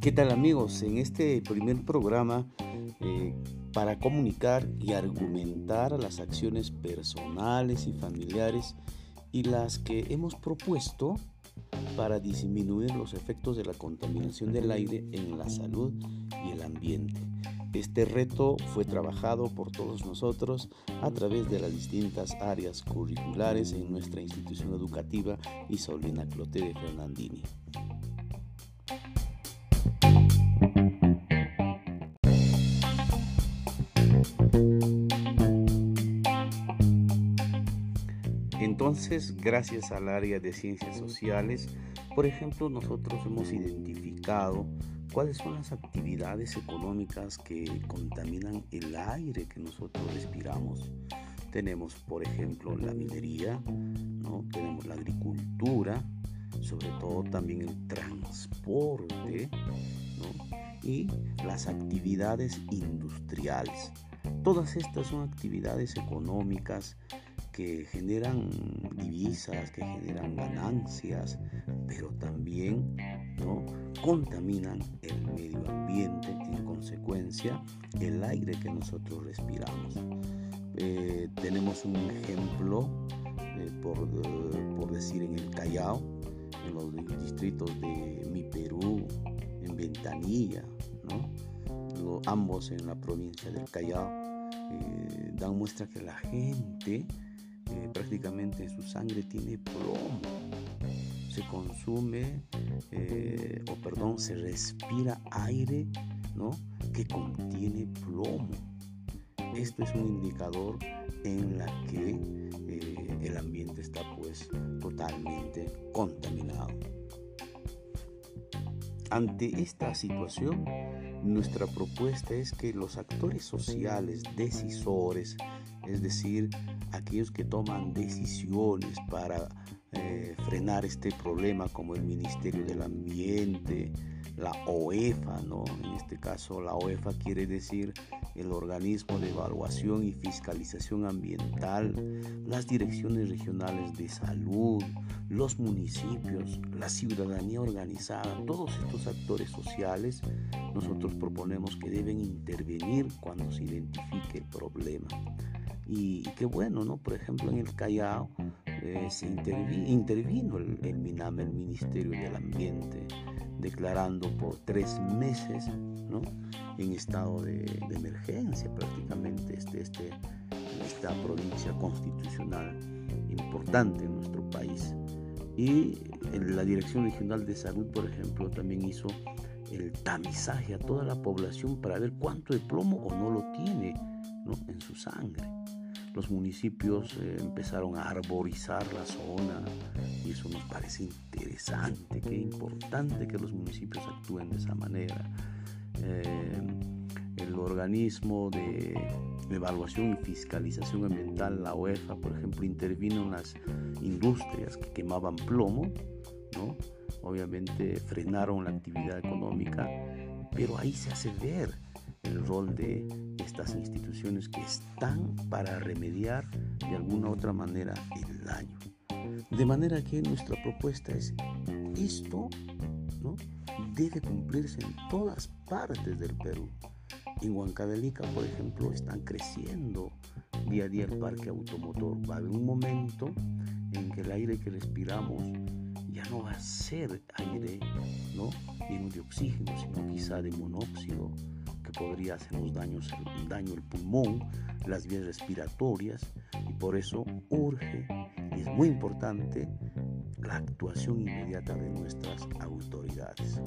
¿Qué tal amigos? En este primer programa eh, para comunicar y argumentar las acciones personales y familiares y las que hemos propuesto para disminuir los efectos de la contaminación del aire en la salud y el ambiente. Este reto fue trabajado por todos nosotros a través de las distintas áreas curriculares en nuestra institución educativa Isolina Clote de Fernandini. Entonces, gracias al área de ciencias sociales, por ejemplo, nosotros hemos identificado cuáles son las actividades económicas que contaminan el aire que nosotros respiramos. Tenemos, por ejemplo, la minería, ¿no? tenemos la agricultura, sobre todo también el transporte y las actividades industriales. Todas estas son actividades económicas que generan divisas, que generan ganancias, pero también ¿no? contaminan el medio ambiente, en consecuencia el aire que nosotros respiramos. Eh, tenemos un ejemplo, eh, por, eh, por, decir, en el Callao, en los distritos de Mi Perú, en Ventanilla, ¿no? ambos en la provincia del Callao, dan muestra que la gente prácticamente su sangre tiene plomo. Se consume, eh, o perdón, se respira aire ¿no? que contiene plomo. Esto es un indicador en la que eh, el ambiente está pues totalmente contaminado. Ante esta situación, nuestra propuesta es que los actores sociales, decisores, es decir, aquellos que toman decisiones para eh, frenar este problema como el Ministerio del Ambiente, la OEFA, ¿no? En este caso la OEFA quiere decir el organismo de evaluación y fiscalización ambiental, las direcciones regionales de salud, los municipios, la ciudadanía organizada, todos estos actores sociales, nosotros proponemos que deben intervenir cuando se identifique el problema. Y, qué bueno, ¿no? Por ejemplo, en el Callao se intervino el, el MINAM, el Ministerio del Ambiente, declarando por tres meses, ¿no? En estado de, emergencia prácticamente este, este, esta provincia constitucional importante en nuestro país. Y la Dirección Regional de Salud, por ejemplo, también hizo el tamizaje a toda la población para ver cuánto de plomo o no lo tiene ¿no? en su sangre los municipios eh, empezaron a arborizar la zona y eso nos parece interesante, qué importante que los municipios actúen de esa manera. Eh, el organismo de evaluación y fiscalización ambiental, la UEFA, por ejemplo, intervino en las industrias que quemaban plomo, ¿no? obviamente frenaron la actividad económica, pero ahí se hace ver el rol de estas instituciones que están para remediar de alguna u otra manera el daño. De manera que nuestra propuesta es esto ¿no? debe cumplirse en todas partes del Perú. En Huancavelica, por ejemplo, están creciendo día a día el parque automotor. Va a haber un momento en que el aire que respiramos ya no va a ser aire ¿no? lleno de oxígeno, sino quizá de monóxido podría hacernos daños, daño al pulmón, las vías respiratorias y por eso urge y es muy importante la actuación inmediata de nuestras autoridades.